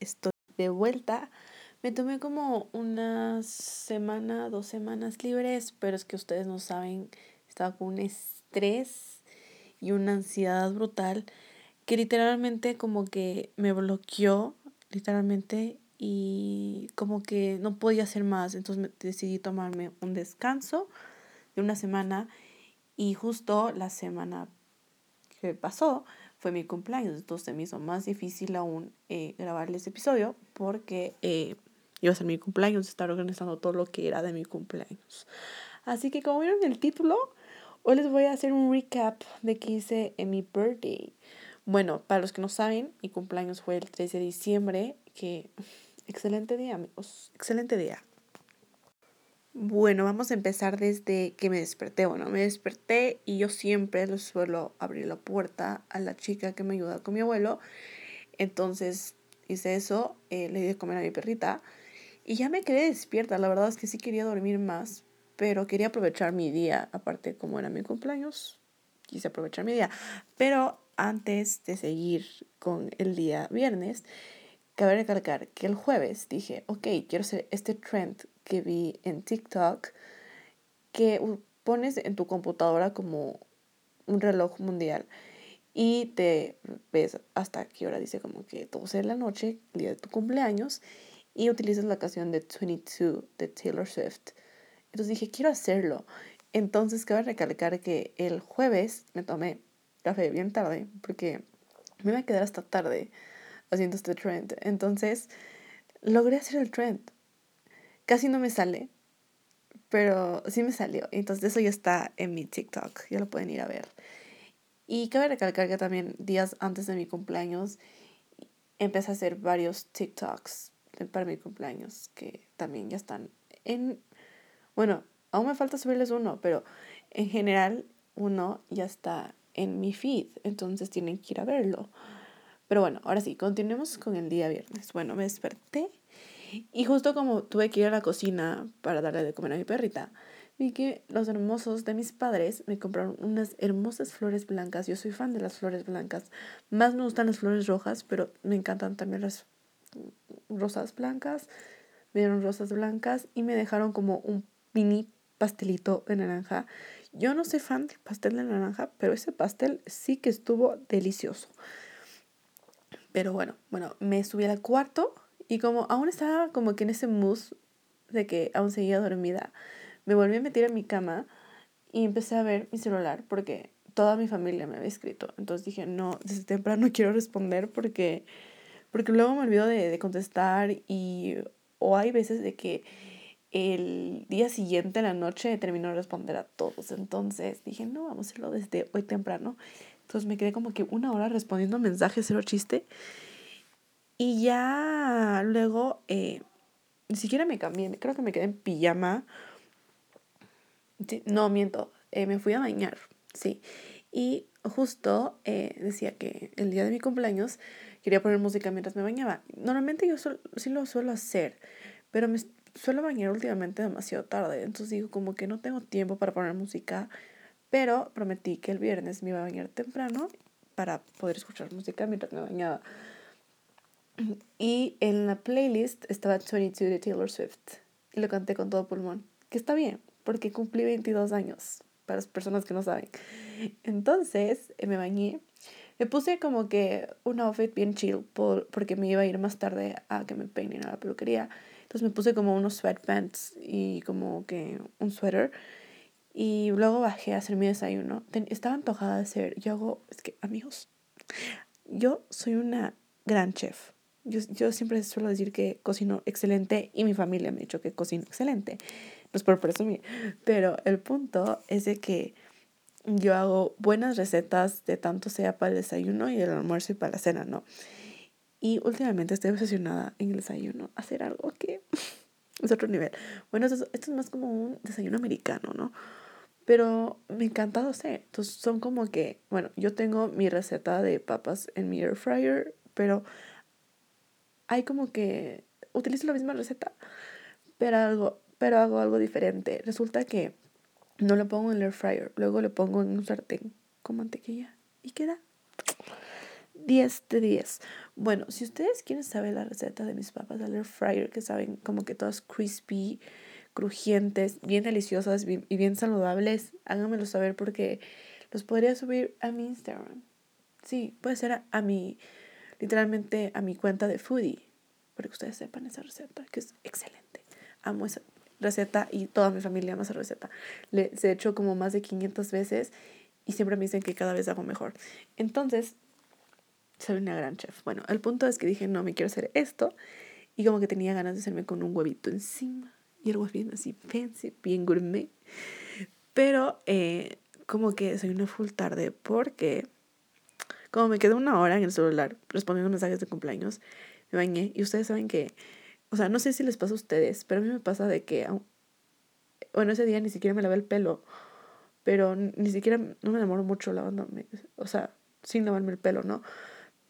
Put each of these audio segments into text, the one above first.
estoy de vuelta. Me tomé como una semana, dos semanas libres, pero es que ustedes no saben, estaba con un estrés y una ansiedad brutal que literalmente como que me bloqueó, literalmente, y como que no podía hacer más. Entonces decidí tomarme un descanso de una semana y justo la semana que pasó fue mi cumpleaños. Entonces me hizo más difícil aún eh, grabar ese episodio porque eh, iba a ser mi cumpleaños, estar organizando todo lo que era de mi cumpleaños. Así que como vieron el título, hoy les voy a hacer un recap de qué hice en mi birthday. Bueno, para los que no saben, mi cumpleaños fue el 13 de diciembre, que excelente día, amigos, excelente día. Bueno, vamos a empezar desde que me desperté. Bueno, me desperté y yo siempre suelo abrir la puerta a la chica que me ayuda con mi abuelo. Entonces hice eso, eh, le di de comer a mi perrita y ya me quedé despierta. La verdad es que sí quería dormir más, pero quería aprovechar mi día. Aparte, como era mi cumpleaños, quise aprovechar mi día. Pero antes de seguir con el día viernes, cabe recalcar que el jueves dije, ok, quiero hacer este trend que vi en TikTok que pones en tu computadora como un reloj mundial y te ves hasta qué hora dice como que 12 de la noche, día de tu cumpleaños, y utilizas la canción de 22 de Taylor Swift. Entonces dije, quiero hacerlo. Entonces cabe recalcar que el jueves me tomé café bien tarde porque me iba a quedar hasta tarde haciendo este trend. Entonces logré hacer el trend. Casi no me sale, pero sí me salió. Entonces eso ya está en mi TikTok, ya lo pueden ir a ver. Y cabe recalcar que también días antes de mi cumpleaños empecé a hacer varios TikToks para mi cumpleaños que también ya están en... Bueno, aún me falta subirles uno, pero en general uno ya está en mi feed, entonces tienen que ir a verlo. Pero bueno, ahora sí, continuemos con el día viernes. Bueno, me desperté y justo como tuve que ir a la cocina para darle de comer a mi perrita, vi que los hermosos de mis padres me compraron unas hermosas flores blancas. Yo soy fan de las flores blancas. Más me gustan las flores rojas, pero me encantan también las rosas blancas. Me dieron rosas blancas y me dejaron como un mini pastelito de naranja. Yo no soy fan del pastel de naranja, pero ese pastel sí que estuvo delicioso. Pero bueno, bueno, me subí al cuarto y como aún estaba como que en ese mood de que aún seguía dormida, me volví a meter en mi cama y empecé a ver mi celular porque toda mi familia me había escrito. Entonces dije, no, desde temprano quiero responder porque, porque luego me olvido de, de contestar y o hay veces de que el día siguiente, en la noche, terminó de responder a todos. Entonces dije, no, vamos a hacerlo desde hoy temprano. Entonces me quedé como que una hora respondiendo mensajes, cero chiste. Y ya luego, eh, ni siquiera me cambié, creo que me quedé en pijama. no, miento, eh, me fui a bañar, sí. Y justo eh, decía que el día de mi cumpleaños quería poner música mientras me bañaba. Normalmente yo sí lo suelo hacer, pero me suelo bañar últimamente demasiado tarde. Entonces digo como que no tengo tiempo para poner música pero prometí que el viernes me iba a bañar temprano para poder escuchar música mientras me bañaba. Y en la playlist estaba 22 de Taylor Swift. Y lo canté con todo pulmón. Que está bien, porque cumplí 22 años, para las personas que no saben. Entonces eh, me bañé. Me puse como que un outfit bien chill por, porque me iba a ir más tarde a que me peinen a la peluquería. Entonces me puse como unos sweatpants y como que un suéter y luego bajé a hacer mi desayuno. estaba antojada de hacer. Yo hago. Es que, amigos, yo soy una gran chef. Yo, yo siempre suelo decir que cocino excelente y mi familia me ha dicho que cocino excelente. No es por presumir. Pero el punto es de que yo hago buenas recetas de tanto sea para el desayuno y el almuerzo y para la cena, ¿no? Y últimamente estoy obsesionada en el desayuno, hacer algo que es otro nivel. Bueno, esto, esto es más como un desayuno americano, ¿no? Pero me encanta hacer. Entonces son como que, bueno, yo tengo mi receta de papas en mi air fryer, pero hay como que utilizo la misma receta, pero algo, pero hago algo diferente. Resulta que no lo pongo en el air fryer, luego lo pongo en un sartén con mantequilla y queda 10 de 10. Bueno, si ustedes quieren saber la receta de mis papas al air fryer, que saben como que todas crispy, crujientes, bien deliciosas y bien saludables, háganmelo saber porque los podría subir a mi Instagram. Sí, puede ser a, mi, literalmente a mi cuenta de foodie, para que ustedes sepan esa receta, que es excelente. Amo esa receta y toda mi familia ama esa receta. Le, se he hecho como más de 500 veces y siempre me dicen que cada vez hago mejor. Entonces, soy una gran chef. Bueno, el punto es que dije, no, me quiero hacer esto. Y como que tenía ganas de hacerme con un huevito encima. Y huevo bien así fancy, bien gourmet. Pero eh, como que soy una full tarde porque como me quedé una hora en el celular respondiendo mensajes de cumpleaños, me bañé. Y ustedes saben que, o sea, no sé si les pasa a ustedes, pero a mí me pasa de que, bueno, ese día ni siquiera me lavé el pelo. Pero ni siquiera, no me demoro mucho lavándome, o sea, sin lavarme el pelo, ¿no?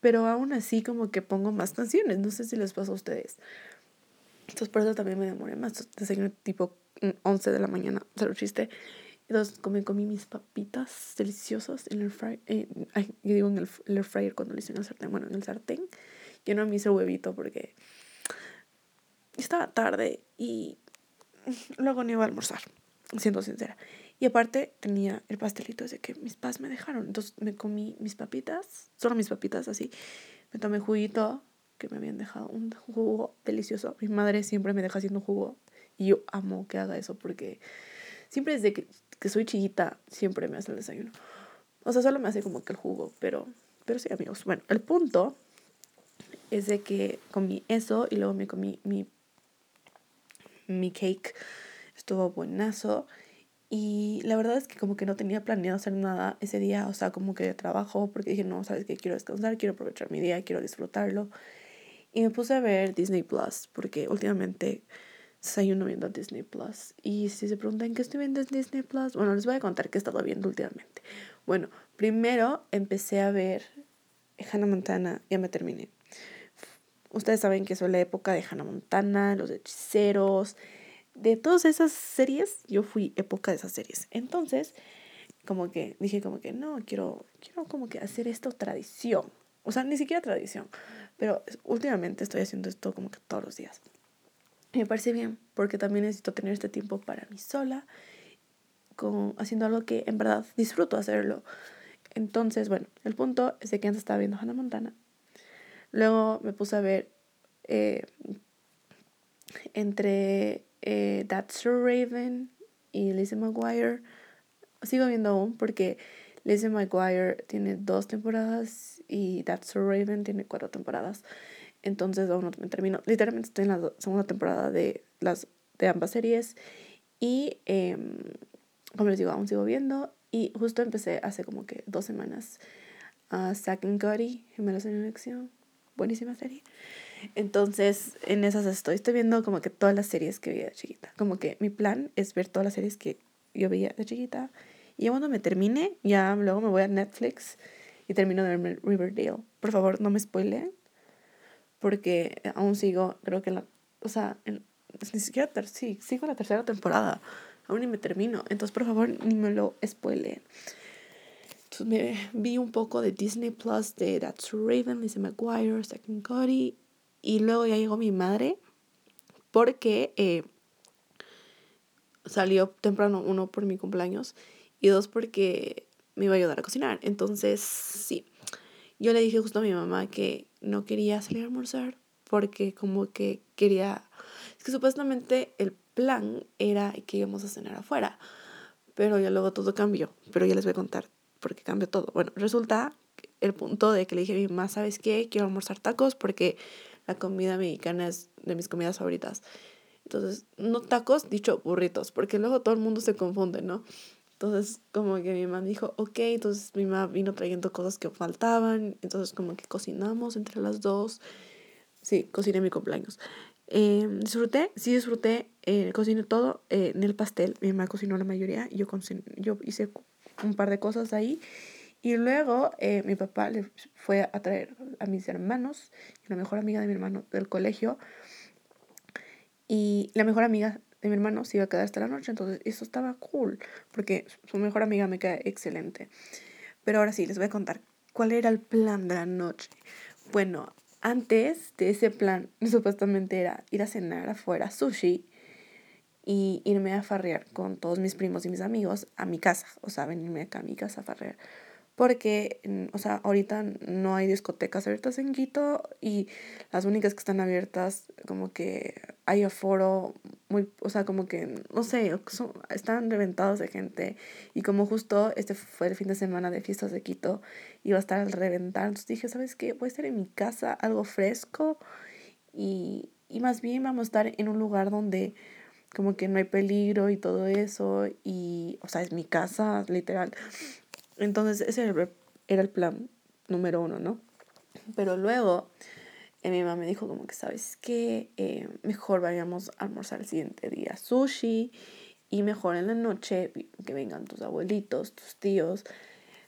pero aún así como que pongo más canciones, no sé si les pasa a ustedes. Entonces por eso también me demoré más, desayuno tipo 11 de la mañana, lo chiste. Entonces comí, comí mis papitas deliciosas en el fryer, eh, yo digo en el, el fryer cuando lo hice en el sartén, bueno, en el sartén. Yo no me hice huevito porque estaba tarde y luego no iba a almorzar, siendo sincera. Y aparte tenía el pastelito ese que mis padres me dejaron. Entonces me comí mis papitas, solo mis papitas así. Me tomé juguito que me habían dejado, un jugo delicioso. Mi madre siempre me deja haciendo jugo y yo amo que haga eso porque siempre desde que, que soy chiquita siempre me hace el desayuno. O sea, solo me hace como que el jugo, pero, pero sí, amigos. Bueno, el punto es de que comí eso y luego me comí mi, mi cake. Estuvo buenazo. Y la verdad es que como que no tenía planeado hacer nada ese día, o sea, como que trabajo, porque dije, no, sabes que quiero descansar, quiero aprovechar mi día, quiero disfrutarlo. Y me puse a ver Disney Plus, porque últimamente uno viendo Disney Plus. Y si se preguntan qué estoy viendo en Disney Plus, bueno, les voy a contar qué he estado viendo últimamente. Bueno, primero empecé a ver Hannah Montana, ya me terminé. Ustedes saben que soy la época de Hannah Montana, los hechiceros, de todas esas series, yo fui época de esas series. Entonces, como que dije como que no, quiero, quiero como que hacer esto tradición. O sea, ni siquiera tradición, pero últimamente estoy haciendo esto como que todos los días. Me parece bien, porque también necesito tener este tiempo para mí sola, con, haciendo algo que en verdad disfruto hacerlo. Entonces, bueno, el punto es de que antes estaba viendo Hannah Montana. Luego me puse a ver eh, entre eh, That's So Raven y Lizzie McGuire. Sigo viendo aún porque Lizzie McGuire tiene dos temporadas y That's So Raven tiene cuatro temporadas. Entonces aún no me termino. Literalmente estoy en la segunda temporada de, las, de ambas series. Y em, como les digo, aún sigo viendo. Y justo empecé hace como que dos semanas a Zack and Cody, Gemelos en Elección. Buenísima serie. Entonces, en esas estoy. Estoy viendo como que todas las series que veía de chiquita. Como que mi plan es ver todas las series que yo veía de chiquita. Y cuando me termine, ya luego me voy a Netflix y termino de verme Riverdale. Por favor, no me spoileen. Porque aún sigo, creo que la. O sea, ni siquiera. sí, sigo la tercera temporada. Aún ni me termino. Entonces, por favor, ni me lo spoileen. Entonces me vi un poco de Disney Plus de That's Raven, Lizzie McGuire, Second Cody y luego ya llegó mi madre porque eh, salió temprano, uno por mi cumpleaños y dos porque me iba a ayudar a cocinar. Entonces, sí, yo le dije justo a mi mamá que no quería salir a almorzar porque como que quería, es que supuestamente el plan era que íbamos a cenar afuera, pero ya luego todo cambió, pero ya les voy a contar porque cambió todo. Bueno, resulta el punto de que le dije a mi mamá, ¿sabes qué? Quiero almorzar tacos porque la comida mexicana es de mis comidas favoritas. Entonces, no tacos, dicho burritos, porque luego todo el mundo se confunde, ¿no? Entonces, como que mi mamá dijo, ok, entonces mi mamá vino trayendo cosas que faltaban, entonces como que cocinamos entre las dos. Sí, cociné mi cumpleaños. Eh, disfruté, sí disfruté, eh, cociné todo eh, en el pastel, mi mamá cocinó la mayoría, yo, yo hice un par de cosas ahí y luego eh, mi papá le fue a traer a mis hermanos la mejor amiga de mi hermano del colegio. Y la mejor amiga de mi hermano se iba a quedar hasta la noche, entonces eso estaba cool, porque su mejor amiga me queda excelente. Pero ahora sí, les voy a contar ¿cuál era el plan de la noche? Bueno, antes de ese plan, supuestamente era ir a cenar afuera sushi y irme a farrear con todos mis primos y mis amigos a mi casa, o sea, venirme acá a mi casa a farrear porque, mm, o sea, ahorita no hay discotecas abiertas en Quito y las únicas que están abiertas, como que hay aforo muy, o sea, como que, no sé, están reventados de gente y como justo este fue el fin de semana de fiestas de Quito, iba a estar al reventar, entonces dije, ¿sabes qué? Voy a estar en mi casa, algo fresco y, y más bien vamos a estar en un lugar donde como que no hay peligro y todo eso y, o sea, es mi casa, literal. Entonces ese era el plan número uno, ¿no? Pero luego eh, mi mamá me dijo como que, ¿sabes qué? Eh, mejor vayamos a almorzar el siguiente día sushi y mejor en la noche que vengan tus abuelitos, tus tíos,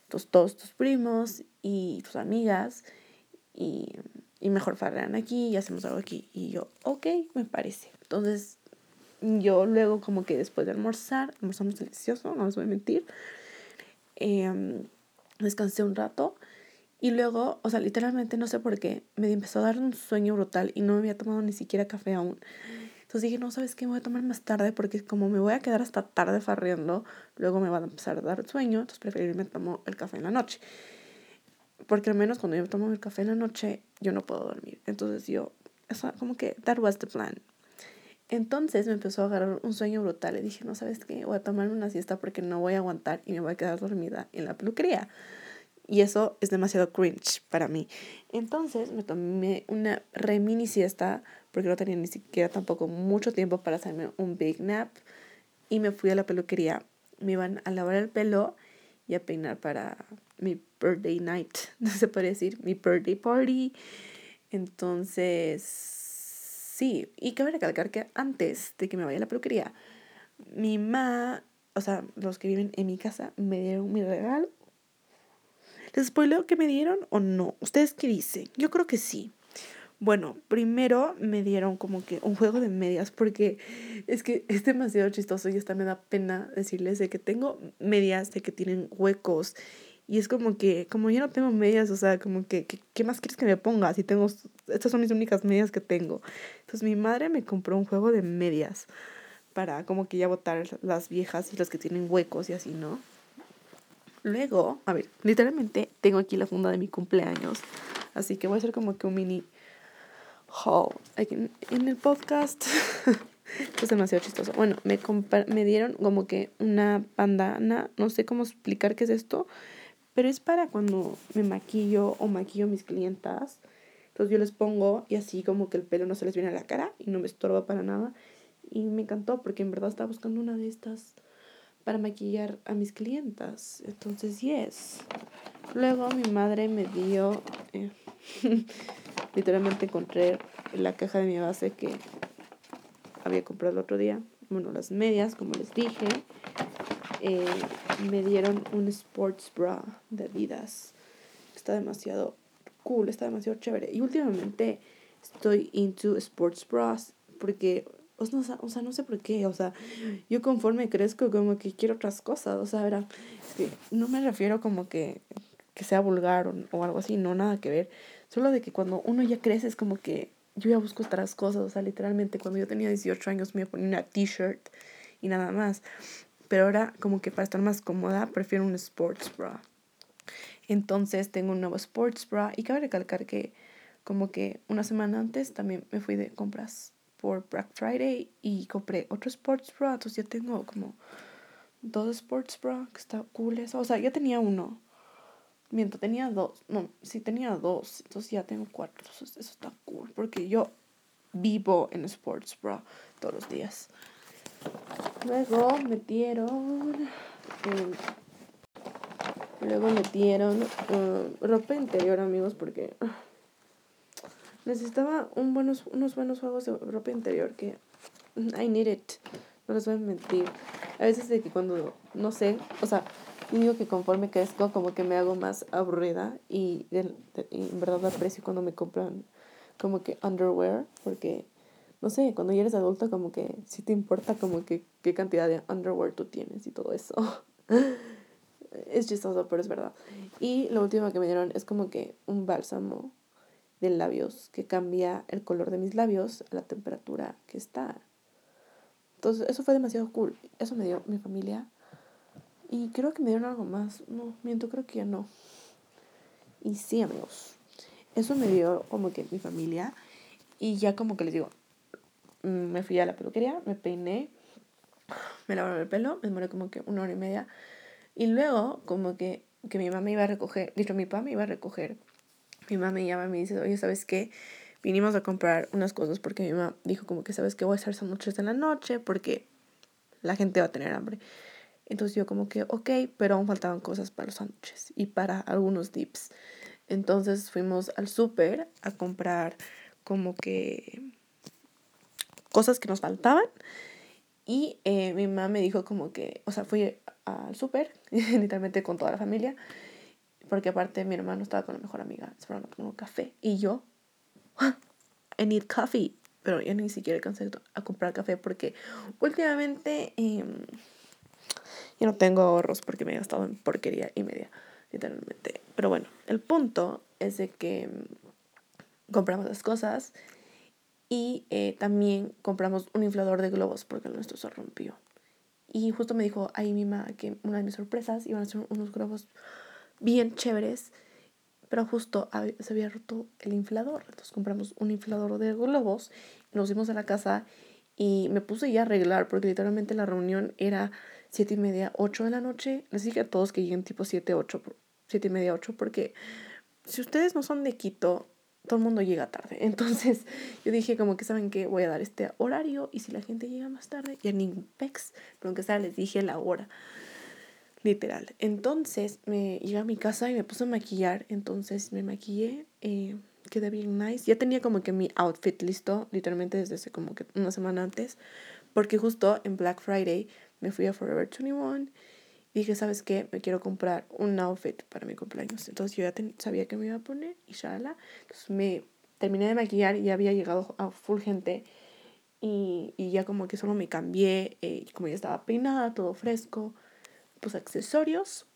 tus, todos tus primos y tus amigas y, y mejor farrean aquí y hacemos algo aquí. Y yo, ok, me parece. Entonces yo luego como que después de almorzar, almorzamos delicioso, no les voy a mentir, eh, descansé un rato y luego, o sea, literalmente no sé por qué, me empezó a dar un sueño brutal y no me había tomado ni siquiera café aún. Entonces dije, no, ¿sabes qué? Me voy a tomar más tarde porque como me voy a quedar hasta tarde farriendo, luego me va a empezar a dar sueño, entonces preferirme tomo el café en la noche. Porque al menos cuando yo tomo el café en la noche, yo no puedo dormir. Entonces yo, como que, that was the plan. Entonces me empezó a agarrar un sueño brutal y dije, no sabes qué, voy a tomarme una siesta porque no voy a aguantar y me voy a quedar dormida en la peluquería. Y eso es demasiado cringe para mí. Entonces me tomé una re mini siesta porque no tenía ni siquiera tampoco mucho tiempo para hacerme un big nap. Y me fui a la peluquería. Me iban a lavar el pelo y a peinar para mi birthday night, no se puede decir, mi birthday party. Entonces Sí, y cabe recalcar que antes de que me vaya a la peluquería, mi mamá, o sea, los que viven en mi casa, me dieron mi regalo. ¿Les spoileo que me dieron o no? ¿Ustedes qué dicen? Yo creo que sí. Bueno, primero me dieron como que un juego de medias porque es que es demasiado chistoso y hasta me da pena decirles de que tengo medias de que tienen huecos y es como que, como yo no tengo medias, o sea, como que, ¿qué más quieres que me ponga? Si tengo, estas son mis únicas medias que tengo. Entonces mi madre me compró un juego de medias para como que ya botar las viejas y las que tienen huecos y así, ¿no? Luego, a ver, literalmente tengo aquí la funda de mi cumpleaños, así que voy a hacer como que un mini haul en, en el podcast. es demasiado chistoso. Bueno, me, me dieron como que una bandana, no sé cómo explicar qué es esto, pero es para cuando me maquillo o maquillo a mis clientas. Entonces yo les pongo y así como que el pelo no se les viene a la cara y no me estorba para nada. Y me encantó porque en verdad estaba buscando una de estas para maquillar a mis clientas. Entonces, yes. Luego mi madre me dio, eh, literalmente encontré la caja de mi base que había comprado el otro día. Bueno, las medias, como les dije. Eh, me dieron un sports bra de Adidas. Está demasiado cool, está demasiado chévere. Y últimamente estoy into sports bras porque, o sea, o sea, no sé por qué, o sea, yo conforme crezco como que quiero otras cosas, o sea, verá, no me refiero como que, que sea vulgar o, o algo así, no, nada que ver. Solo de que cuando uno ya crece es como que yo ya busco otras cosas, o sea, literalmente cuando yo tenía 18 años me ponía una t-shirt y nada más pero ahora como que para estar más cómoda prefiero un sports bra. Entonces tengo un nuevo sports bra y cabe recalcar que como que una semana antes también me fui de compras por Black Friday y compré otro sports bra, entonces ya tengo como dos sports bra, que está cool eso. O sea, ya tenía uno. Miento, tenía dos. No, sí tenía dos. Entonces ya tengo cuatro. eso está cool. Porque yo vivo en sports bra todos los días. Luego metieron. Eh, luego metieron uh, ropa interior, amigos, porque necesitaba unos buenos juegos de ropa interior que I need it. No les voy a mentir. A veces de que cuando, no sé, o sea, digo que conforme crezco, como que me hago más aburrida y, y en verdad aprecio cuando me compran como que underwear, porque no sé, cuando ya eres adulto como que sí te importa como que qué cantidad de underwear tú tienes y todo eso. es chistoso, pero es verdad. Y lo último que me dieron es como que un bálsamo de labios que cambia el color de mis labios a la temperatura que está. Entonces, eso fue demasiado cool. Eso me dio mi familia. Y creo que me dieron algo más. No, miento, creo que ya no. Y sí, amigos. Eso me dio como que mi familia. Y ya como que les digo, me fui a la peluquería, me peiné, me lavaron el pelo, me demoré como que una hora y media. Y luego como que, que mi mamá me iba a recoger, dicho, mi papá me iba a recoger. Mi mamá me llama y me dice, oye, ¿sabes qué? Vinimos a comprar unas cosas porque mi mamá dijo como que, ¿sabes qué? Voy a hacer sándwiches en la noche porque la gente va a tener hambre. Entonces yo como que, ok, pero aún faltaban cosas para los sándwiches y para algunos dips. Entonces fuimos al súper a comprar como que cosas que nos faltaban. Y eh, mi mamá me dijo como que, o sea, fui al súper, literalmente con toda la familia, porque aparte mi hermano estaba con la mejor amiga, esperando un café. Y yo, I need coffee. Pero yo ni siquiera alcancé a comprar café porque últimamente em, yo no tengo ahorros porque me he gastado en porquería y media, literalmente. Pero bueno, el punto es de que em, compramos las cosas y eh, también compramos un inflador de globos porque el nuestro se rompió. Y justo me dijo ahí mi mamá que una de mis sorpresas iban a ser unos globos bien chéveres, pero justo se había roto el inflador. Entonces compramos un inflador de globos, nos fuimos a la casa y me puse ya a arreglar porque literalmente la reunión era siete y media, ocho de la noche. Les dije a todos que lleguen tipo siete, ocho, siete y media, ocho, porque si ustedes no son de Quito, todo el mundo llega tarde. Entonces yo dije como que saben que voy a dar este horario y si la gente llega más tarde, ya ni pex, pero aunque sea les dije la hora. Literal. Entonces me llegué a mi casa y me puse a maquillar. Entonces me maquillé. Eh, quedé bien nice. Ya tenía como que mi outfit listo, literalmente desde hace como que una semana antes. Porque justo en Black Friday me fui a Forever 21 y dije, ¿sabes qué? Me quiero comprar un outfit para mi cumpleaños. Entonces yo ya sabía que me iba a poner y shala. Entonces me terminé de maquillar y ya había llegado a full gente. Y, y ya como que solo me cambié, eh, como ya estaba peinada, todo fresco, pues accesorios.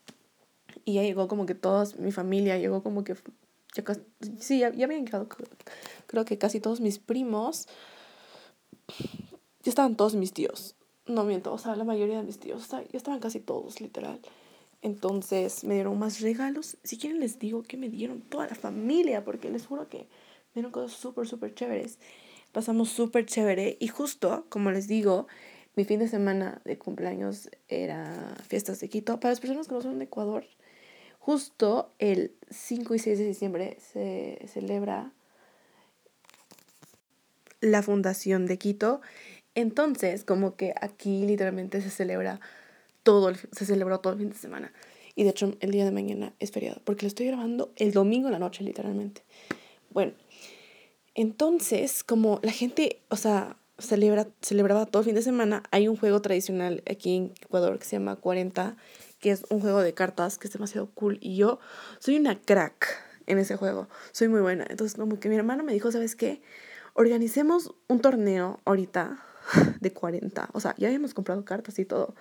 Y ya llegó como que toda mi familia, llegó como que, ya sí, ya, ya habían llegado, creo que casi todos mis primos. Ya estaban todos mis tíos. No miento, o sea, la mayoría de mis tíos, ya estaban casi todos, literal. Entonces me dieron más regalos. Si quieren les digo que me dieron toda la familia, porque les juro que me dieron cosas súper, súper chéveres. Pasamos súper chévere y justo, como les digo, mi fin de semana de cumpleaños era fiestas de Quito. Para las personas que no son de Ecuador, justo el 5 y 6 de diciembre se celebra la fundación de Quito entonces, como que aquí literalmente se celebra todo, el, se celebró todo el fin de semana. Y de hecho, el día de mañana es feriado, porque lo estoy grabando el domingo en la noche, literalmente. Bueno, entonces, como la gente, o sea, celebra, celebraba todo el fin de semana, hay un juego tradicional aquí en Ecuador que se llama 40, que es un juego de cartas que es demasiado cool. Y yo soy una crack en ese juego, soy muy buena. Entonces, como que mi hermano me dijo, ¿sabes qué? Organicemos un torneo ahorita de 40. O sea, ya habíamos comprado cartas y todo.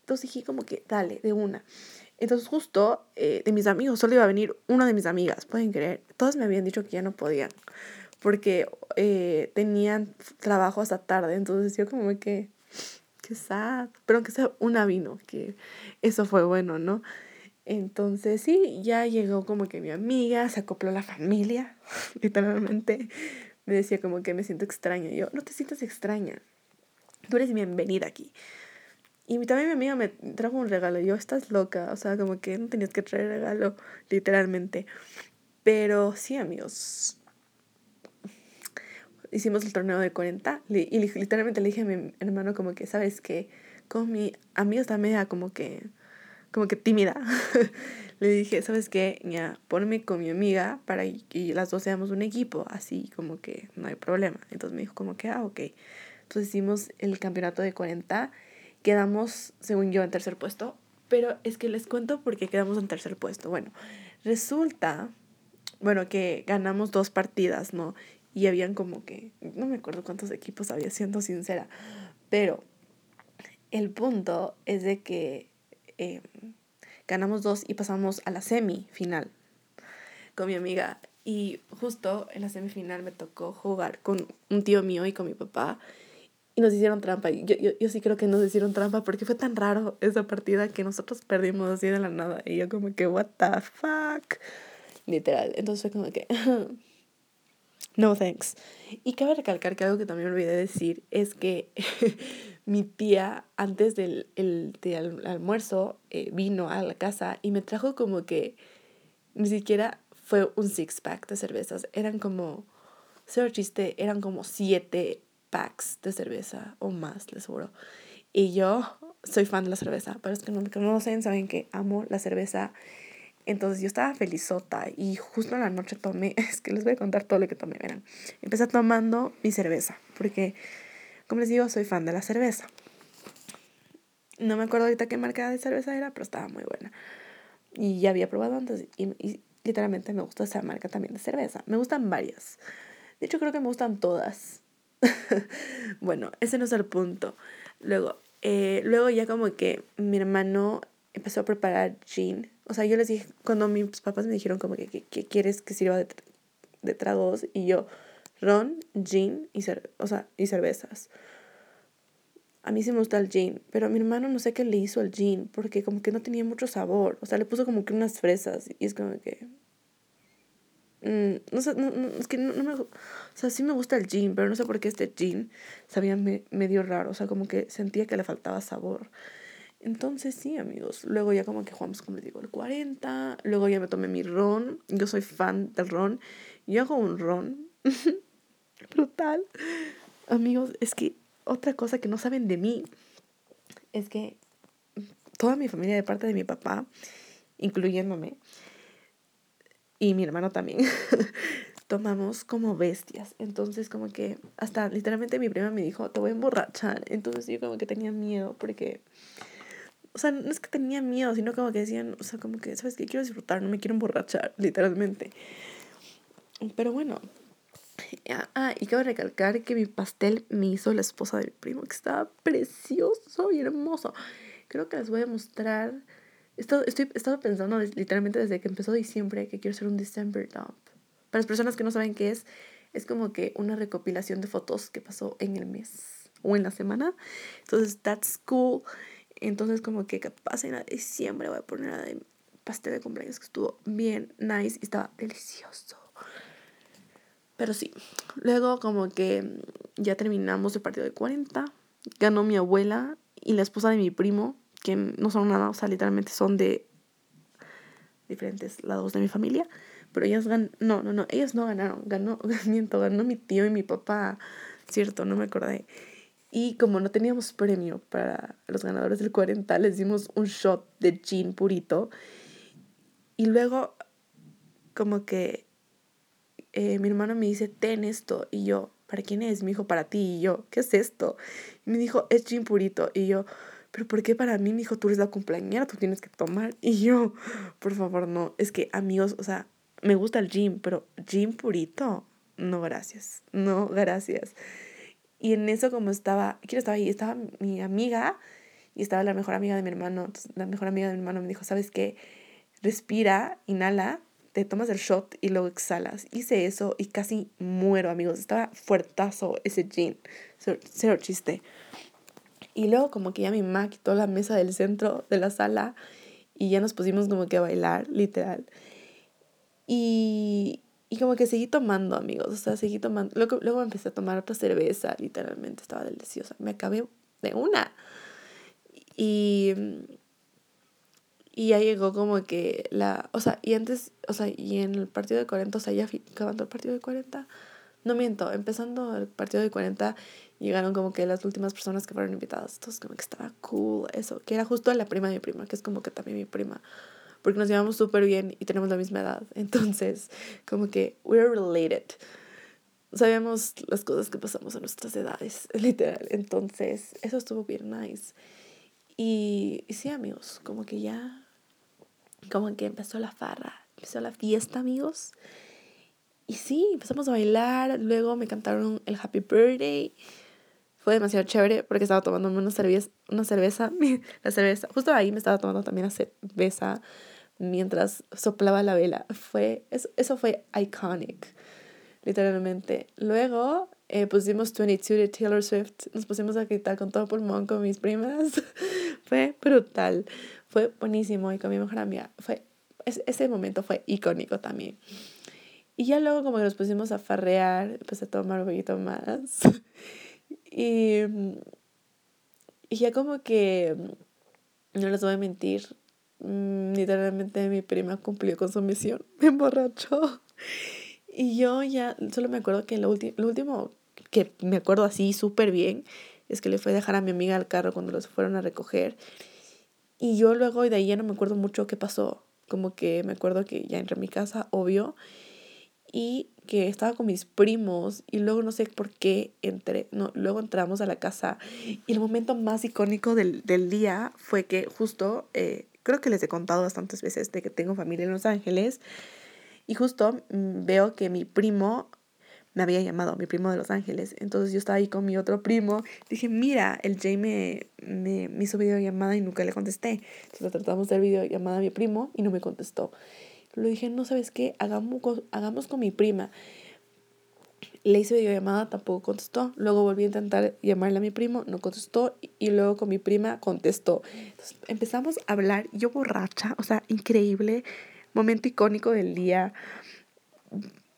Entonces dije como que, dale, de una. Entonces justo eh, de mis amigos solo iba a venir una de mis amigas, pueden creer. Todas me habían dicho que ya no podían porque eh, tenían trabajo hasta tarde. Entonces yo como que, qué sad. Pero que sea una vino, que eso fue bueno, ¿no? Entonces sí, ya llegó como que mi amiga, se acopló la familia, literalmente. Me decía como que me siento extraña. yo, no te sientas extraña tú eres bienvenida aquí. Y también mi amiga me trajo un regalo. yo, estás loca. O sea, como que no tenías que traer regalo, literalmente. Pero sí, amigos. Hicimos el torneo de 40. Y literalmente le dije a mi hermano como que, ¿sabes qué? Como mi amiga está media como que... Como que tímida. le dije, ¿sabes qué? Ya, ponme con mi amiga para que las dos seamos un equipo. Así como que no hay problema. Entonces me dijo como que, ah, ok. Entonces hicimos el campeonato de 40. Quedamos, según yo, en tercer puesto. Pero es que les cuento por qué quedamos en tercer puesto. Bueno, resulta, bueno, que ganamos dos partidas, ¿no? Y habían como que, no me acuerdo cuántos equipos había, siendo sincera. Pero el punto es de que eh, ganamos dos y pasamos a la semifinal con mi amiga. Y justo en la semifinal me tocó jugar con un tío mío y con mi papá. Nos hicieron trampa. Yo, yo, yo sí creo que nos hicieron trampa porque fue tan raro esa partida que nosotros perdimos así de la nada. Y yo como que, what the fuck. Literal. Entonces fue como que... no thanks. Y cabe recalcar que algo que también olvidé decir es que mi tía antes del, el, del almuerzo eh, vino a la casa y me trajo como que ni siquiera fue un six pack de cervezas, eran como, cero chiste, eran como siete packs de cerveza o más, les juro. Y yo soy fan de la cerveza, pero es que no, lo saben, saben que amo la cerveza. Entonces yo estaba felizota y justo en la noche tomé, es que les voy a contar todo lo que tomé, verán. Empecé tomando mi cerveza, porque como les digo, soy fan de la cerveza. No me acuerdo ahorita qué marca de cerveza era, pero estaba muy buena. Y ya había probado antes y, y literalmente me gusta esa marca también de cerveza. Me gustan varias. De hecho, creo que me gustan todas. bueno, ese no es el punto. Luego, eh, luego ya como que mi hermano empezó a preparar gin. O sea, yo les dije, cuando mis papás me dijeron como que, quieres que sirva de, de, tragos, y yo, ron, gin y, o sea, y cervezas. A mí sí me gusta el gin, pero a mi hermano no sé qué le hizo al gin, porque como que no tenía mucho sabor. O sea, le puso como que unas fresas y es como que... Mm, no sé, no, es que no, me... O sea, sí me gusta el gin, pero no sé por qué este gin sabía medio raro. O sea, como que sentía que le faltaba sabor. Entonces sí, amigos. Luego ya como que jugamos, como les digo, el 40. Luego ya me tomé mi ron. Yo soy fan del ron. Yo hago un ron. Brutal. Amigos, es que otra cosa que no saben de mí es que toda mi familia de parte de mi papá, incluyéndome, y mi hermano también, tomamos como bestias. Entonces como que hasta literalmente mi prima me dijo, te voy a emborrachar. Entonces yo como que tenía miedo porque... O sea, no es que tenía miedo, sino como que decían, o sea, como que, ¿sabes qué? Quiero disfrutar, no me quiero emborrachar, literalmente. Pero bueno, Ah, y quiero recalcar que mi pastel me hizo la esposa de mi primo, que estaba precioso y hermoso. Creo que les voy a mostrar. Esto, estoy, he estado pensando literalmente desde que empezó diciembre que quiero hacer un December Dump. Para las personas que no saben qué es, es como que una recopilación de fotos que pasó en el mes o en la semana. Entonces, that's cool. Entonces, como que capaz en diciembre voy a poner a de pastel de cumpleaños que estuvo bien nice y estaba delicioso. Pero sí, luego como que ya terminamos el partido de 40, ganó mi abuela y la esposa de mi primo, que no son nada, o sea, literalmente son de diferentes lados de mi familia, pero ellas gan no, no, no, ellas no ganaron, ganó, miento, ganó mi tío y mi papá, cierto, no me acordé. Y como no teníamos premio para los ganadores del 40, les dimos un shot de gin purito. Y luego como que eh, mi hermano me dice, ten esto. Y yo, ¿para quién es? Me dijo, para ti. Y yo, ¿qué es esto? Y me dijo, es gin purito. Y yo, ¿pero por qué para mí? Me dijo, tú eres la cumpleañera, tú tienes que tomar. Y yo, por favor, no. Es que, amigos, o sea, me gusta el gin, pero gin purito, no, gracias. No, gracias. Y en eso, como estaba, ¿quién estaba ahí? Estaba mi amiga y estaba la mejor amiga de mi hermano. La mejor amiga de mi hermano me dijo, ¿sabes qué? Respira, inhala te tomas el shot y luego exhalas. Hice eso y casi muero, amigos. Estaba fuertazo ese gin. Cero, chiste. Y luego como que ya mi mamá quitó la mesa del centro de la sala y ya nos pusimos como que a bailar, literal. Y, y como que seguí tomando, amigos. O sea, seguí tomando. Luego, luego empecé a tomar otra cerveza, literalmente. Estaba deliciosa. Me acabé de una. Y y ya llegó como que la, o sea, y antes, o sea, y en el partido de 40, o sea, ya acabando el partido de 40, no miento, empezando el partido de 40, llegaron como que las últimas personas que fueron invitadas. Entonces, como que estaba cool eso, que era justo la prima de mi prima, que es como que también mi prima, porque nos llevamos súper bien y tenemos la misma edad. Entonces, como que we're related. Sabíamos las cosas que pasamos a nuestras edades, literal. Entonces, eso estuvo bien nice. Y, y sí, amigos, como que ya como que empezó la farra, empezó la fiesta, amigos. Y sí, empezamos a bailar, luego me cantaron el Happy Birthday. fue demasiado chévere porque estaba tomándome una cerveza, una cerveza, la cerveza, justo ahí me estaba tomando también la cerveza mientras soplaba la vela. Fue, eso, eso fue iconic, literalmente. Luego eh, pusimos 22 de Taylor Swift, nos pusimos a gritar con todo pulmón con mis primas. fue brutal, fue buenísimo y con mi mejor amiga. Fue, ese momento fue icónico también. Y ya luego como que nos pusimos a farrear, empecé a tomar un poquito más. y, y ya como que, no les voy a mentir, mm, literalmente mi prima cumplió con su misión, me emborrachó. Y yo ya, solo me acuerdo que lo, lo último que me acuerdo así súper bien es que le fue a dejar a mi amiga al carro cuando los fueron a recoger. Y yo luego de ahí ya no me acuerdo mucho qué pasó. Como que me acuerdo que ya entré a mi casa, obvio, y que estaba con mis primos y luego no sé por qué entré, no, luego entramos a la casa y el momento más icónico del, del día fue que justo, eh, creo que les he contado bastantes veces de que tengo familia en Los Ángeles y justo mm, veo que mi primo me había llamado, mi primo de Los Ángeles. Entonces yo estaba ahí con mi otro primo. Dije, mira, el Jay me, me, me hizo videollamada y nunca le contesté. Entonces tratamos de hacer videollamada a mi primo y no me contestó. Le dije, no sabes qué, hagamos, hagamos con mi prima. Le hice videollamada, tampoco contestó. Luego volví a intentar llamarle a mi primo, no contestó. Y luego con mi prima contestó. Empezamos a hablar, yo borracha, o sea, increíble, momento icónico del día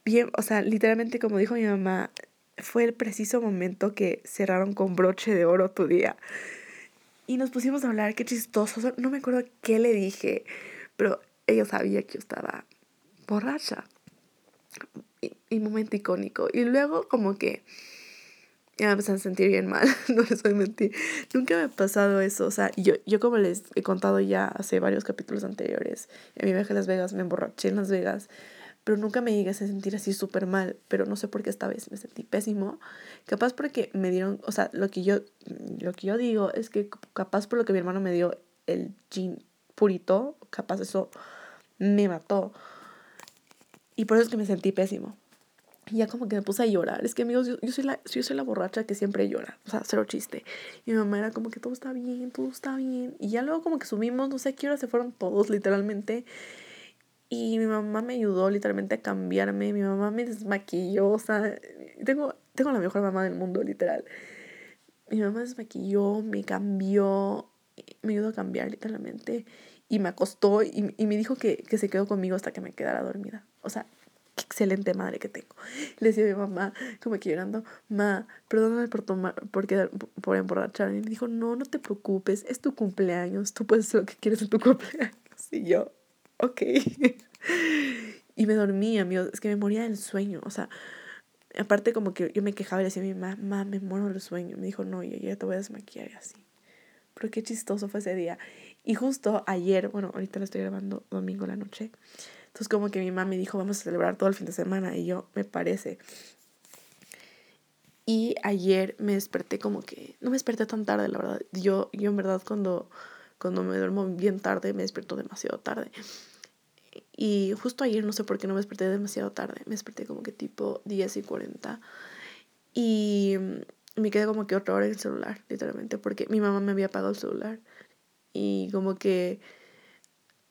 bien, o sea, literalmente como dijo mi mamá, fue el preciso momento que cerraron con broche de oro tu día. Y nos pusimos a hablar, qué chistoso. No me acuerdo qué le dije, pero ella sabía que yo estaba borracha. Y, momento icónico. Y luego como que ya me empecé a sentir bien mal, no les voy a mentir. Nunca me ha pasado eso. O sea, yo, yo como les he contado ya hace varios capítulos anteriores, en mi viaje a Las Vegas me emborraché en Las Vegas pero nunca me llegué a sentir así súper mal, pero no sé por qué esta vez me sentí pésimo, capaz porque me dieron, o sea, lo que yo, lo que yo digo es que capaz por lo que mi hermano me dio el gin purito, capaz eso me mató, y por eso es que me sentí pésimo. Y ya como que me puse a llorar. Es que amigos, yo, yo, soy la, yo soy la borracha que siempre llora. O sea, cero chiste. Y mi mamá era como que todo está bien, todo está bien. Y ya luego como que subimos, no sé qué hora se fueron todos literalmente. Y mi mamá me ayudó literalmente a cambiarme. Mi mamá me desmaquilló. O sea, tengo, tengo la mejor mamá del mundo, literal. Mi mamá desmaquilló, me cambió, me ayudó a cambiar literalmente. Y me acostó y, y me dijo que, que, se quedó conmigo hasta que me quedara dormida. O sea, qué excelente madre que tengo. Le decía a mi mamá, como que llorando, ma, perdóname por tomar, por, quedar, por emborracharme. Y me dijo, no, no te preocupes, es tu cumpleaños, tú puedes hacer lo que quieres en tu cumpleaños. Y yo, ok. y me dormí, amigos, es que me moría del sueño, o sea, aparte como que yo me quejaba y le decía a mi mamá, me muero del sueño. Me dijo, no, ya, ya te voy a desmaquillar y así. Pero qué chistoso fue ese día. Y justo ayer, bueno, ahorita lo estoy grabando domingo la noche. Entonces como que mi mamá me dijo, vamos a celebrar todo el fin de semana. Y yo, me parece. Y ayer me desperté como que, no me desperté tan tarde, la verdad. Yo, yo en verdad cuando, cuando me duermo bien tarde, me despierto demasiado tarde. Y justo ayer no sé por qué no me desperté demasiado tarde. Me desperté como que tipo 10 y 40. Y me quedé como que otra hora en el celular, literalmente, porque mi mamá me había apagado el celular. Y como que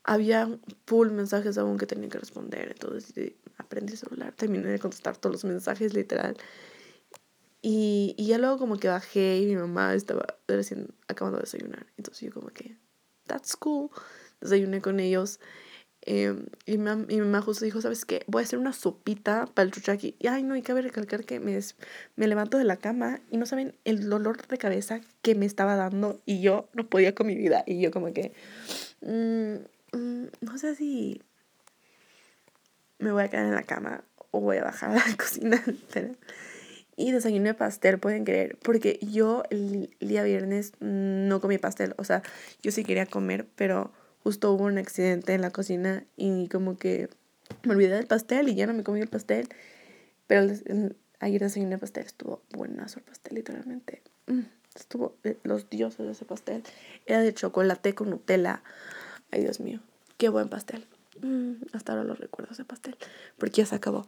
había full mensajes aún que tenía que responder. Entonces aprendí el celular, terminé de contestar todos los mensajes, literal. Y, y ya luego como que bajé y mi mamá estaba recién acabando de desayunar. Entonces yo como que, that's cool. Desayuné con ellos. Em, y, mi, mamá justo dijo, ¿sabes qué? Voy a hacer una sopita para el chuchaki. Y ay, no, y cabe recalcar que me, me levanto de la cama y no saben el dolor de cabeza que me estaba dando y yo no podía con mi vida. Y yo como que, mm, mm, no sé si me voy a quedar en la cama o voy a bajar a la cocina. y desayuné pastel, pueden creer, porque yo el día viernes no comí pastel. O sea, yo sí quería comer, pero justo hubo un accidente en la cocina y como que me olvidé del pastel y ya no me comí el pastel. Pero ayer desayuné pastel, estuvo buenazo el pastel, literalmente. Mm, estuvo los dioses de ese pastel. Era de chocolate con Nutella. Ay, Dios mío, qué buen pastel. Mm, hasta ahora lo recuerdo ese pastel, porque ya se acabó.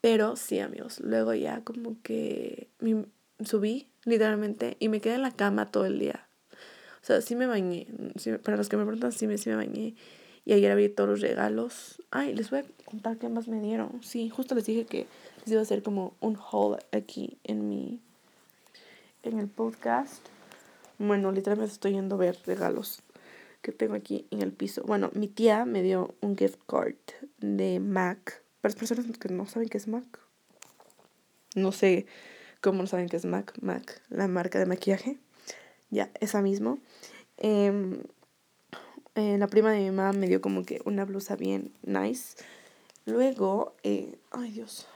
Pero sí, amigos, luego ya como que subí, literalmente, y me quedé en la cama todo el día. O sea, sí me bañé. para los que me preguntan, sí me, sí me bañé. Y ayer abrí todos los regalos. Ay, les voy a contar qué más me dieron. Sí, justo les dije que les iba a hacer como un haul aquí en mi. en el podcast. Bueno, literalmente estoy yendo a ver regalos que tengo aquí en el piso. Bueno, mi tía me dio un gift card de MAC. Para las personas que no saben qué es MAC. No sé cómo no saben qué es MAC. MAC, la marca de maquillaje. Ya, esa mismo. Eh, eh, la prima de mi mamá me dio como que una blusa bien nice. Luego, eh, ay Dios.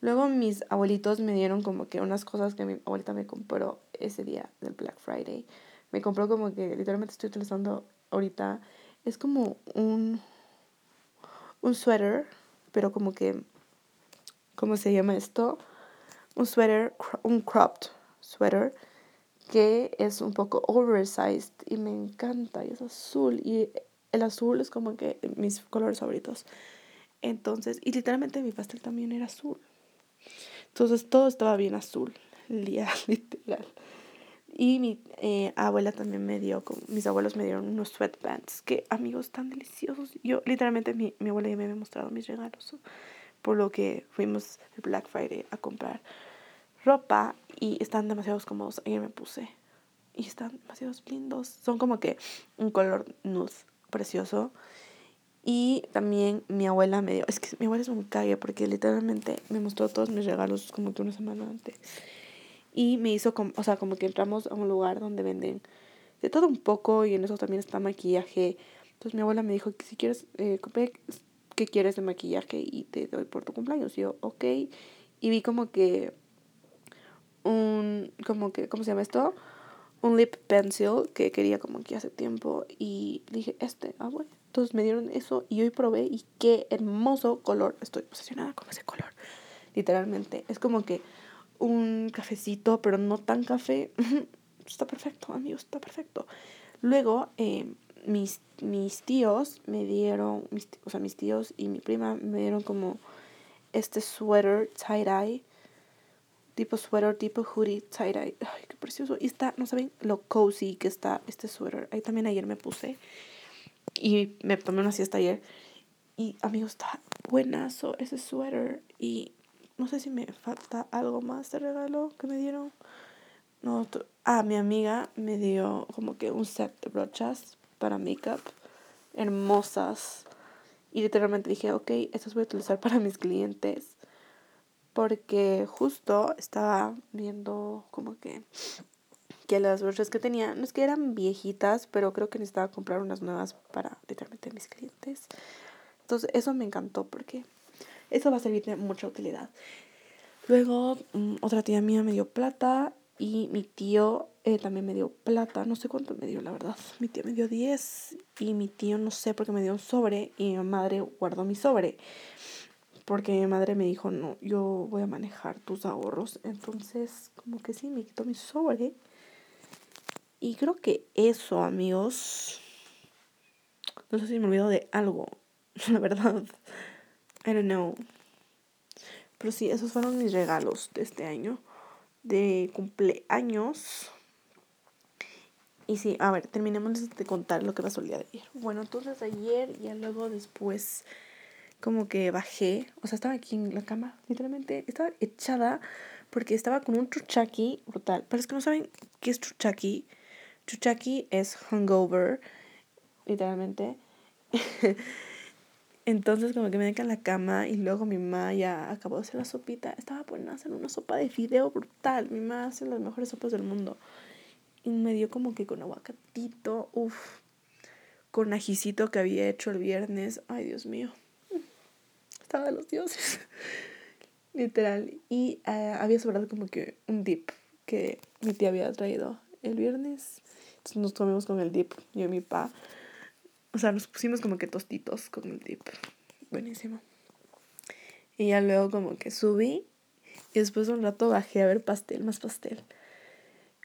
Luego mis abuelitos me dieron como que unas cosas que mi abuelita me compró ese día del Black Friday. Me compró como que literalmente estoy utilizando ahorita. Es como un, un sweater, pero como que, ¿cómo se llama esto? Un sweater, un cropped sweater que es un poco oversized y me encanta y es azul y el azul es como que mis colores favoritos. Entonces, y literalmente mi pastel también era azul. Entonces todo estaba bien azul, literal. Y mi eh, abuela también me dio, mis abuelos me dieron unos sweatpants, que amigos tan deliciosos. Yo literalmente mi, mi abuela ya me había mostrado mis regalos, por lo que fuimos el Black Friday a comprar ropa y están demasiado cómodos. Ayer me puse y están demasiado lindos. Son como que un color nude precioso. Y también mi abuela me dio, es que mi abuela es un cague porque literalmente me mostró todos mis regalos como que una semana antes. Y me hizo, como, o sea, como que entramos a un lugar donde venden de todo un poco y en eso también está maquillaje. Entonces mi abuela me dijo que si quieres, eh, ¿qué quieres de maquillaje? Y te doy por tu cumpleaños. Y yo, ok. Y vi como que un, como que, ¿cómo se llama esto? Un lip pencil que quería como que hace tiempo y dije, este, ah, bueno. Entonces me dieron eso y hoy probé y qué hermoso color. Estoy obsesionada con ese color. Literalmente. Es como que un cafecito, pero no tan café. está perfecto, amigos, está perfecto. Luego, eh, mis, mis tíos me dieron, mis, o sea, mis tíos y mi prima me dieron como este sweater tie-dye tipo suéter, tipo hoodie, tie-dye. Ay, qué precioso. Y está, no saben lo cozy que está este suéter. Ahí también ayer me puse. Y me tomé una siesta ayer. Y amigos, está buenazo ese suéter. Y no sé si me falta algo más de regalo que me dieron. No, ah, mi amiga me dio como que un set de brochas para makeup. Hermosas. Y literalmente dije, ok, estas voy a utilizar para mis clientes porque justo estaba viendo como que que las brochas que tenía, no es que eran viejitas, pero creo que necesitaba comprar unas nuevas para literalmente mis clientes. Entonces eso me encantó porque eso va a servir de mucha utilidad. Luego mm, otra tía mía me dio plata y mi tío eh, también me dio plata. No sé cuánto me dio, la verdad. Mi tío me dio 10 y mi tío no sé por qué me dio un sobre y mi madre guardó mi sobre porque mi madre me dijo, no, yo voy a manejar tus ahorros. Entonces, como que sí, me quitó mi sobre. Y creo que eso, amigos. No sé si me olvido de algo, la verdad. I don't know. Pero sí, esos fueron mis regalos de este año. De cumpleaños. Y sí, a ver, terminemos de contar lo que pasó el día de ayer. Bueno, entonces ayer, y luego después como que bajé, o sea, estaba aquí en la cama, literalmente, estaba echada porque estaba con un chuchaki brutal. Para los que no saben qué es chuchaki, chuchaki es hungover, literalmente. Entonces como que me dejan en la cama y luego mi mamá ya acabó de hacer la sopita. Estaba poniendo a hacer una sopa de fideo brutal. Mi mamá hace las mejores sopas del mundo. Y me dio como que con aguacatito, uff, con ajicito que había hecho el viernes. Ay, Dios mío estaba de los dioses. Literal. Y eh, había sobrado como que un dip que mi tía había traído el viernes. Entonces nos comimos con el dip, yo y mi pa. O sea, nos pusimos como que tostitos con el dip. Buenísimo. Y ya luego como que subí y después de un rato bajé a ver pastel, más pastel.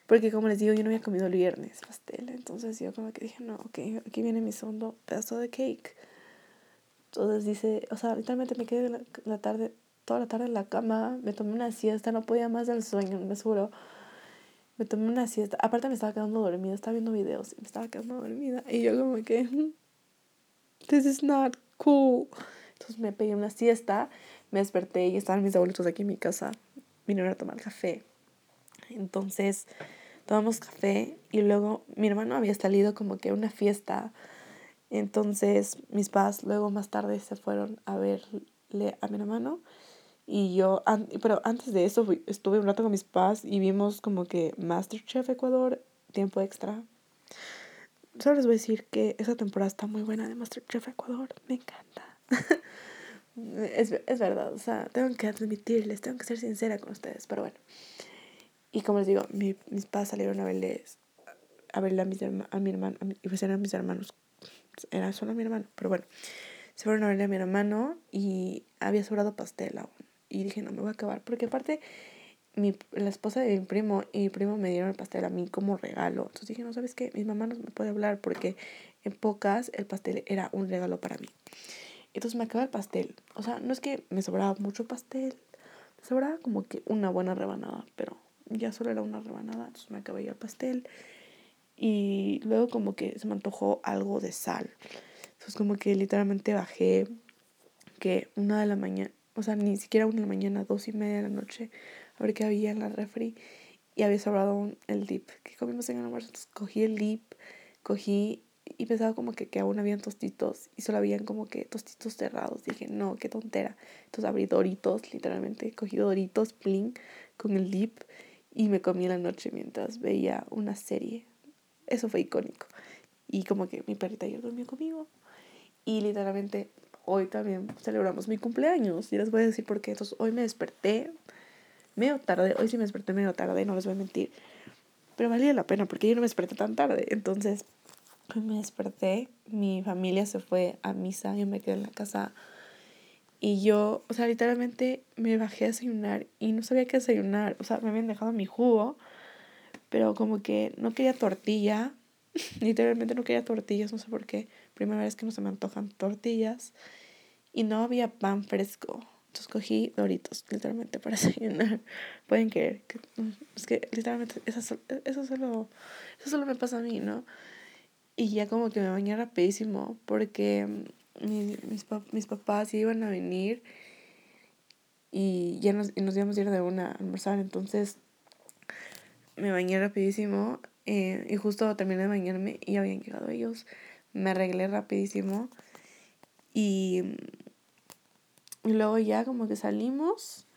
Porque como les digo, yo no había comido el viernes pastel. Entonces yo como que dije, no, ok, aquí viene mi segundo pedazo de cake. Entonces dice, o sea, literalmente me quedé la, tarde, toda la tarde en la cama, me tomé una siesta, no podía más del sueño, me juro. me tomé una siesta. Aparte me estaba quedando dormida, estaba viendo videos y me estaba quedando dormida. Y yo como que, this is not cool. Entonces me pegué una siesta, me desperté y estaban mis abuelitos aquí en mi casa. Vinieron a tomar café. Entonces tomamos café y luego mi hermano había salido como que a una fiesta. Entonces mis padres luego más tarde se fueron a verle a mi hermano. Y yo, pero antes de eso estuve un rato con mis padres y vimos como que Masterchef Ecuador, tiempo extra. Solo les voy a decir que esa temporada está muy buena de Masterchef Ecuador, me encanta. es, es verdad, o sea, tengo que admitirles, tengo que ser sincera con ustedes, pero bueno. Y como les digo, mi, mis padres salieron a verles, a verle a, mis, a mi hermano, y pues eran mis hermanos, era solo mi hermano, pero bueno, se fueron a verle a mi hermano y había sobrado pastel aún. Y dije, no, me voy a acabar, porque aparte, mi, la esposa de mi primo y mi primo me dieron el pastel a mí como regalo. Entonces dije, no, ¿sabes qué? Mi mamá no me puede hablar porque en pocas el pastel era un regalo para mí. Entonces me acaba el pastel. O sea, no es que me sobraba mucho pastel, me sobraba como que una buena rebanada, pero ya solo era una rebanada, entonces me acabé el pastel. Y luego como que se me antojó algo de sal. Entonces como que literalmente bajé que una de la mañana, o sea, ni siquiera una de la mañana, dos y media de la noche, a ver qué había en la refri. Y había sobrado el dip que comimos en el almuerzo. Entonces cogí el dip, cogí y pensaba como que, que aún habían tostitos y solo habían como que tostitos cerrados. Dije, no, qué tontera. Entonces abrí Doritos, literalmente, cogí Doritos, pling, con el dip y me comí la noche mientras veía una serie. Eso fue icónico. Y como que mi perrita ayer durmió conmigo. Y literalmente hoy también celebramos mi cumpleaños. Y les voy a decir por qué. Entonces hoy me desperté medio tarde. Hoy sí me desperté medio tarde, no les voy a mentir. Pero valía la pena porque yo no me desperté tan tarde. Entonces hoy me desperté. Mi familia se fue a misa. Yo me quedé en la casa y yo, o sea, literalmente me bajé a desayunar y no sabía qué desayunar. O sea, me habían dejado mi jugo, pero como que no quería tortilla. literalmente no quería tortillas, no sé por qué. Primera vez que no se me antojan tortillas. Y no había pan fresco. Entonces cogí doritos, literalmente, para desayunar. Pueden creer. Que, es que literalmente eso, eso, solo, eso solo me pasa a mí, ¿no? Y ya como que me bañé rapidísimo porque mis, mis, mis papás iban a venir y ya nos, y nos íbamos a ir de una a almorzar. Entonces me bañé rapidísimo eh, y justo terminé de bañarme y habían llegado ellos. Me arreglé rapidísimo y, y luego ya como que salimos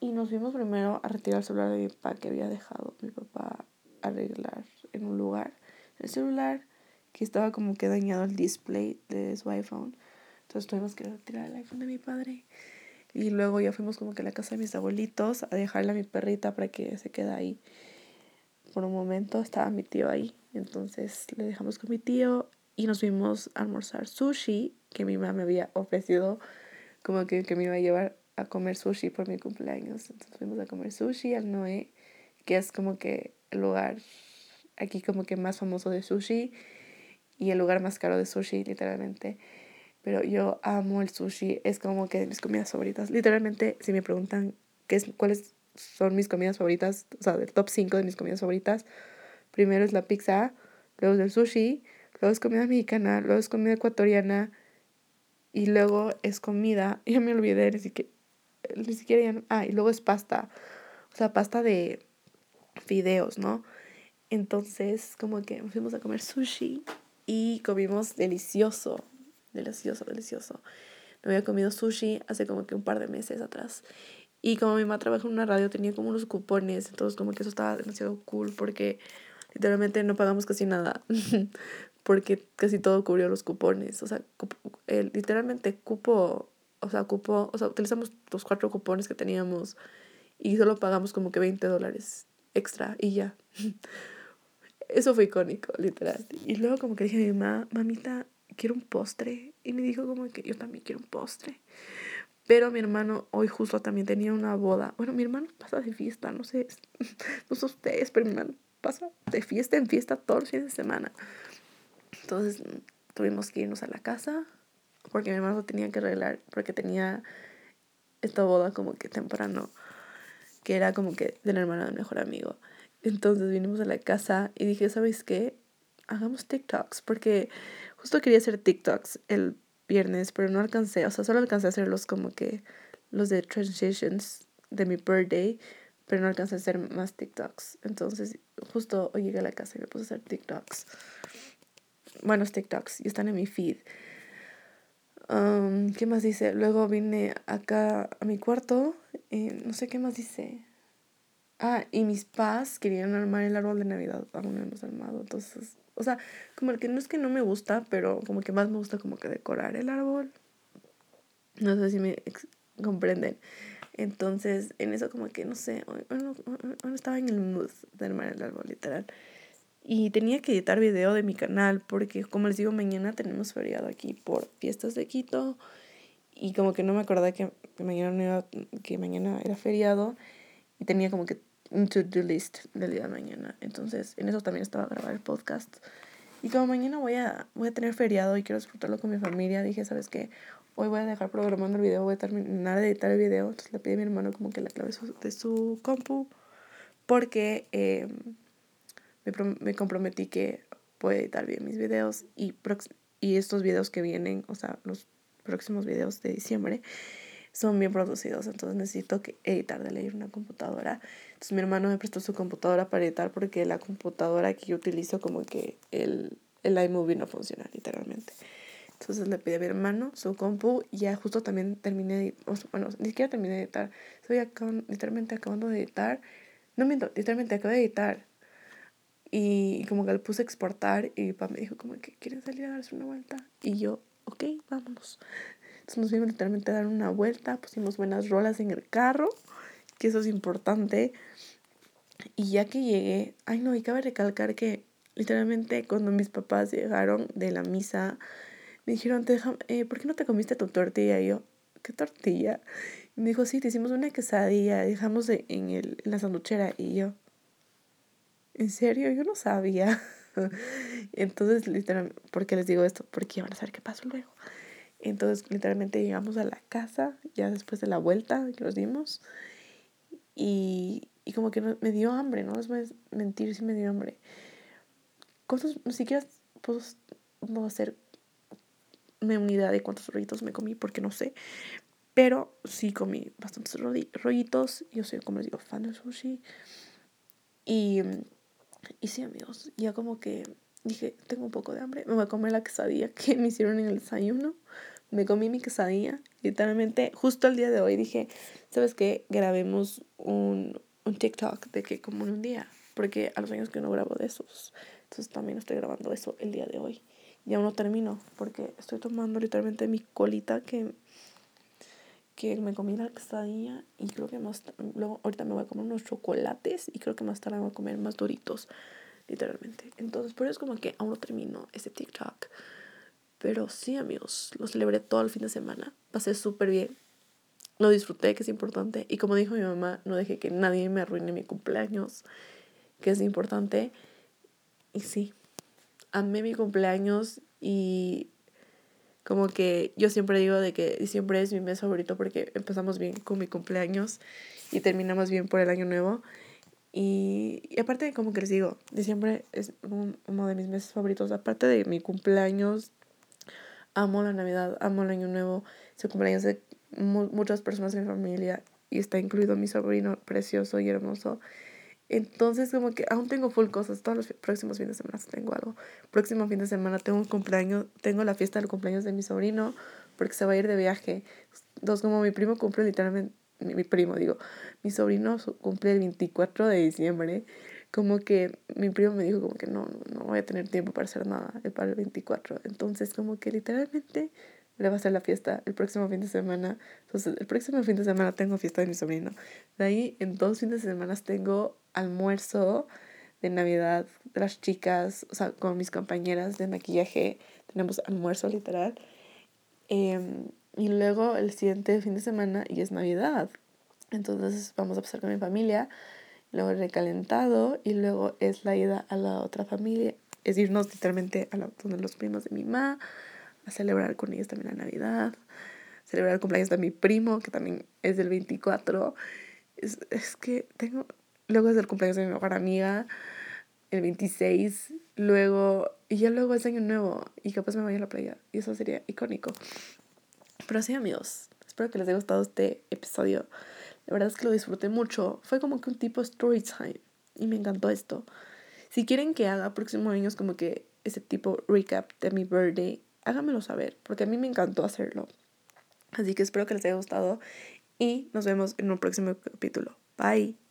y nos fuimos primero a retirar el celular de mi papá que había dejado mi papá arreglar en un lugar el celular que estaba como que dañado el display de su iPhone. Entonces tuvimos que retirar el iPhone de mi padre. Y luego ya fuimos como que a la casa de mis abuelitos a dejarle a mi perrita para que se quede ahí. Por un momento estaba mi tío ahí. Entonces le dejamos con mi tío y nos fuimos a almorzar sushi que mi mamá me había ofrecido como que, que me iba a llevar a comer sushi por mi cumpleaños. Entonces fuimos a comer sushi al Noé, que es como que el lugar aquí como que más famoso de sushi y el lugar más caro de sushi, literalmente. Pero yo amo el sushi, es como que de mis comidas favoritas. Literalmente, si me preguntan qué es, cuáles son mis comidas favoritas, o sea, del top 5 de mis comidas favoritas, primero es la pizza, luego es el sushi, luego es comida mexicana, luego es comida ecuatoriana y luego es comida, ya me olvidé, ni siquiera, ni siquiera ya, ah, y luego es pasta, o sea, pasta de fideos, ¿no? Entonces, como que fuimos a comer sushi y comimos delicioso, delicioso, delicioso. No había comido sushi hace como que un par de meses atrás. Y como mi mamá trabaja en una radio, tenía como unos cupones, entonces como que eso estaba demasiado cool porque literalmente no pagamos casi nada, porque casi todo cubrió los cupones. O sea, literalmente cupo, o sea, cupo, o sea, utilizamos los cuatro cupones que teníamos y solo pagamos como que 20 dólares extra y ya. Eso fue icónico, literal. Y luego como que dije a mi mamá, mamita, quiero un postre. Y me dijo como que yo también quiero un postre. Pero mi hermano hoy justo también tenía una boda. Bueno, mi hermano pasa de fiesta, no sé, no sé ustedes, pero mi hermano pasa de fiesta en fiesta todos los fines de semana. Entonces tuvimos que irnos a la casa porque mi hermano tenía que arreglar porque tenía esta boda como que temprano que era como que de la hermana del mejor amigo. Entonces vinimos a la casa y dije, ¿sabes qué? Hagamos TikToks, porque justo quería hacer TikToks el viernes, pero no alcancé, o sea, solo alcancé a hacerlos como que los de transitions de mi birthday, pero no alcancé a hacer más TikToks. Entonces, justo hoy llegué a la casa y me puse a hacer TikToks. Buenos TikToks y están en mi feed. Um, ¿Qué más dice? Luego vine acá a mi cuarto. Y no sé qué más dice. Ah, y mis padres querían armar el árbol de Navidad. Aún no hemos armado. Entonces, o sea, como que no es que no me gusta, pero como que más me gusta como que decorar el árbol. No sé si me comprenden. Entonces, en eso como que, no sé, hoy, no estaba en el mood de armar el árbol, literal. Y tenía que editar video de mi canal porque, como les digo, mañana tenemos feriado aquí por fiestas de Quito. Y como que no me acordaba que, mañana, que mañana era feriado. Y tenía como que un to-do list del día de mañana. Entonces, en eso también estaba a grabar el podcast. Y como mañana voy a, voy a tener feriado y quiero disfrutarlo con mi familia, dije, ¿sabes qué? hoy voy a dejar programando el video, voy a terminar de editar el video. Entonces le pedí a mi hermano como que la clave de su compu porque em, me, me, comprometí que puedo editar bien mis videos y, y estos videos que vienen, o sea, los próximos videos de diciembre son bien producidos, entonces necesito que editar de leer una computadora. Entonces mi hermano me prestó su computadora para editar porque la computadora que yo utilizo como que el, el iMovie no funciona literalmente. Entonces le pedí a mi hermano su compu y ya justo también terminé bueno, ni siquiera terminé de editar. Estoy literalmente acabando de editar. No miento, literalmente acabo de editar. Y como que le puse a exportar y mi papá me dijo como que quieren salir a darse una vuelta. Y yo, ok, vámonos. Entonces nos fuimos literalmente a dar una vuelta, pusimos buenas rolas en el carro, que eso es importante. Y ya que llegué, ay no, y cabe recalcar que literalmente cuando mis papás llegaron de la misa, me dijeron, eh, ¿por qué no te comiste tu tortilla? Y yo, ¿qué tortilla? Y me dijo, sí, te hicimos una quesadilla, dejamos en, el, en la sanduchera. Y yo, ¿en serio? Yo no sabía. Entonces, literalmente, ¿por qué les digo esto? Porque van a saber qué pasó luego. Entonces, literalmente llegamos a la casa, ya después de la vuelta que nos dimos. Y, y como que me dio hambre, no a mentir, sí me dio hambre. Cosas, ni siquiera puedo no hacer me unidad de cuántos rollitos me comí porque no sé. Pero sí comí bastantes rollitos. Yo soy, como les digo, fan del sushi. Y, y sí, amigos, ya como que dije, tengo un poco de hambre. Me voy a comer la quesadilla que me hicieron en el desayuno. Me comí mi quesadilla. Literalmente, justo el día de hoy dije, ¿sabes qué? Grabemos un, un TikTok de que como en un día. Porque a los años que no grabo de esos. Entonces también estoy grabando eso el día de hoy y aún no termino porque estoy tomando literalmente mi colita que, que me comí la quesadilla y creo que más luego ahorita me voy a comer unos chocolates y creo que más tarde me voy a comer más doritos literalmente. Entonces por eso es como que aún no termino ese TikTok. Pero sí amigos lo celebré todo el fin de semana. Pasé súper bien. Lo disfruté que es importante. Y como dijo mi mamá no dejé que nadie me arruine mi cumpleaños que es importante. Y sí amé mi cumpleaños y como que yo siempre digo de que diciembre es mi mes favorito porque empezamos bien con mi cumpleaños y terminamos bien por el año nuevo. Y, y aparte, como que les digo, diciembre es uno de mis meses favoritos. Aparte de mi cumpleaños, amo la Navidad, amo el año nuevo. Es el cumpleaños de muchas personas en mi familia y está incluido mi sobrino precioso y hermoso. Entonces, como que aún tengo full cosas. Todos los próximos fines de semana tengo algo. Próximo fin de semana tengo un cumpleaños, tengo la fiesta del cumpleaños de mi sobrino, porque se va a ir de viaje. Entonces, como mi primo cumple literalmente, mi, primo, digo, mi sobrino cumple el 24 de diciembre. Como que mi primo me dijo como que no, no voy a tener tiempo para hacer nada para el 24. Entonces, como que literalmente le va a hacer la fiesta el próximo fin de semana. Entonces, el próximo fin de semana tengo fiesta de mi sobrino. De ahí, en dos fines de semana tengo almuerzo de Navidad de las chicas, o sea, con mis compañeras de maquillaje. Tenemos almuerzo literal. Em, y luego el siguiente fin de semana y es Navidad. Entonces vamos a pasar con mi familia. Luego el recalentado y luego es la ida a la otra familia. Es irnos literalmente a la, donde los primos de mi mamá a celebrar con ellos también la Navidad, celebrar el cumpleaños de mi primo, que también es del 24, Es, es que tengo, luego es el cumpleaños de mi mejor amiga, el 26, luego, y ya luego es año nuevo, y capaz me vaya a la playa, y eso sería icónico. Pero sí, amigos, espero que les haya gustado este episodio. La verdad es que lo disfruté mucho. Fue como que un tipo story time, y me encantó esto. Si quieren que haga próximos años como que ese tipo recap de mi birthday, háganmelo saber, porque a mí me encantó hacerlo. Así que espero que les haya gustado y nos vemos en un próximo capítulo. Bye.